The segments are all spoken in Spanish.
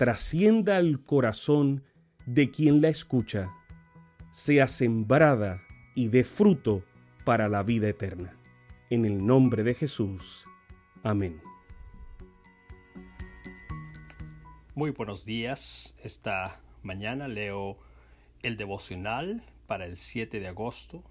trascienda al corazón de quien la escucha, sea sembrada y dé fruto para la vida eterna. En el nombre de Jesús. Amén. Muy buenos días. Esta mañana leo el devocional para el 7 de agosto,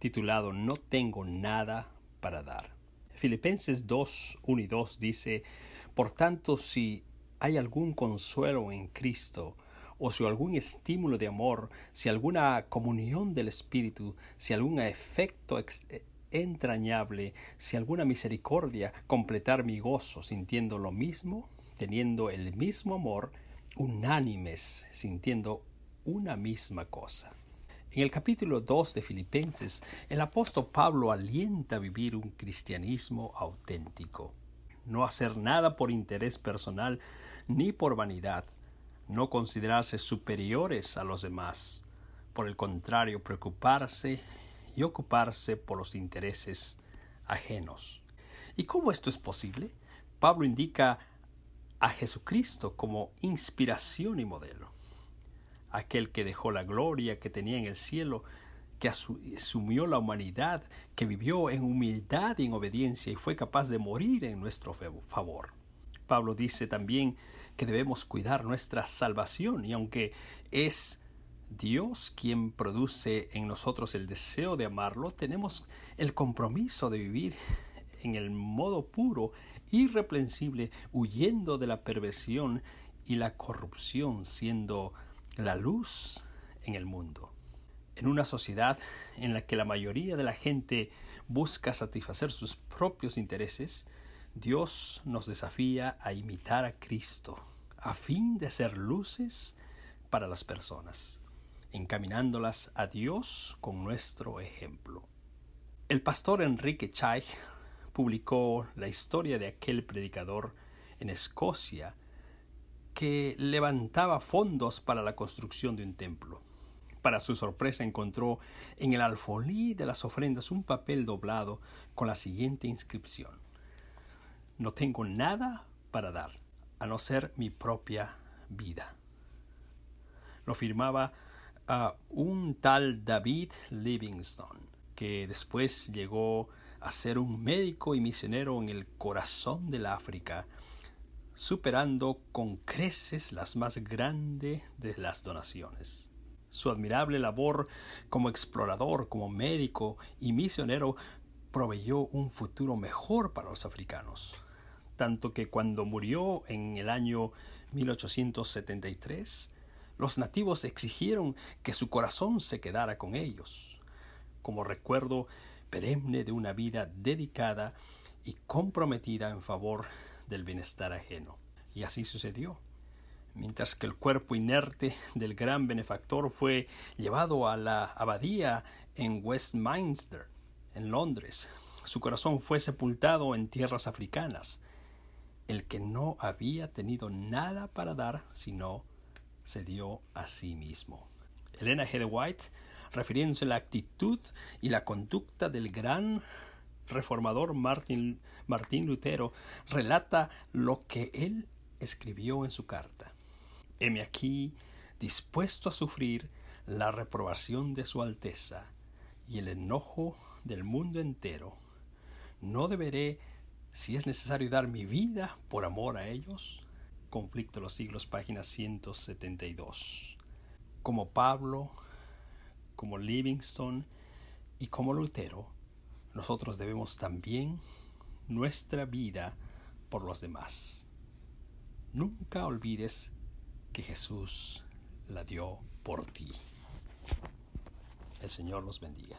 titulado No tengo nada para dar. Filipenses 2, 1 y 2 dice, Por tanto, si hay algún consuelo en Cristo, o si algún estímulo de amor, si alguna comunión del Espíritu, si algún efecto eh, entrañable, si alguna misericordia, completar mi gozo sintiendo lo mismo, teniendo el mismo amor, unánimes, sintiendo una misma cosa. En el capítulo 2 de Filipenses, el apóstol Pablo alienta a vivir un cristianismo auténtico. No hacer nada por interés personal ni por vanidad, no considerarse superiores a los demás. Por el contrario, preocuparse y ocuparse por los intereses ajenos. ¿Y cómo esto es posible? Pablo indica a Jesucristo como inspiración y modelo aquel que dejó la gloria que tenía en el cielo, que asumió la humanidad, que vivió en humildad y en obediencia y fue capaz de morir en nuestro favor. Pablo dice también que debemos cuidar nuestra salvación y aunque es Dios quien produce en nosotros el deseo de amarlo, tenemos el compromiso de vivir en el modo puro, irreprensible, huyendo de la perversión y la corrupción, siendo la luz en el mundo. En una sociedad en la que la mayoría de la gente busca satisfacer sus propios intereses, Dios nos desafía a imitar a Cristo, a fin de ser luces para las personas, encaminándolas a Dios con nuestro ejemplo. El pastor Enrique Chay publicó la historia de aquel predicador en Escocia que levantaba fondos para la construcción de un templo. Para su sorpresa encontró en el alfolí de las ofrendas un papel doblado con la siguiente inscripción. No tengo nada para dar, a no ser mi propia vida. Lo firmaba a un tal David Livingstone, que después llegó a ser un médico y misionero en el corazón del África superando con creces las más grandes de las donaciones. Su admirable labor como explorador, como médico y misionero proveyó un futuro mejor para los africanos, tanto que cuando murió en el año 1873, los nativos exigieron que su corazón se quedara con ellos, como recuerdo perenne de una vida dedicada y comprometida en favor del bienestar ajeno. Y así sucedió. Mientras que el cuerpo inerte del gran benefactor fue llevado a la abadía en Westminster, en Londres, su corazón fue sepultado en tierras africanas. El que no había tenido nada para dar, sino se dio a sí mismo. Elena G. de White, refiriéndose a la actitud y la conducta del gran reformador Martín, Martín Lutero, relata lo que él escribió en su carta. Heme aquí dispuesto a sufrir la reprobación de su Alteza y el enojo del mundo entero. ¿No deberé, si es necesario, dar mi vida por amor a ellos? Conflicto de los siglos, página 172. como Pablo, como Livingston y como Lutero, nosotros debemos también nuestra vida por los demás. Nunca olvides que Jesús la dio por ti. El Señor los bendiga.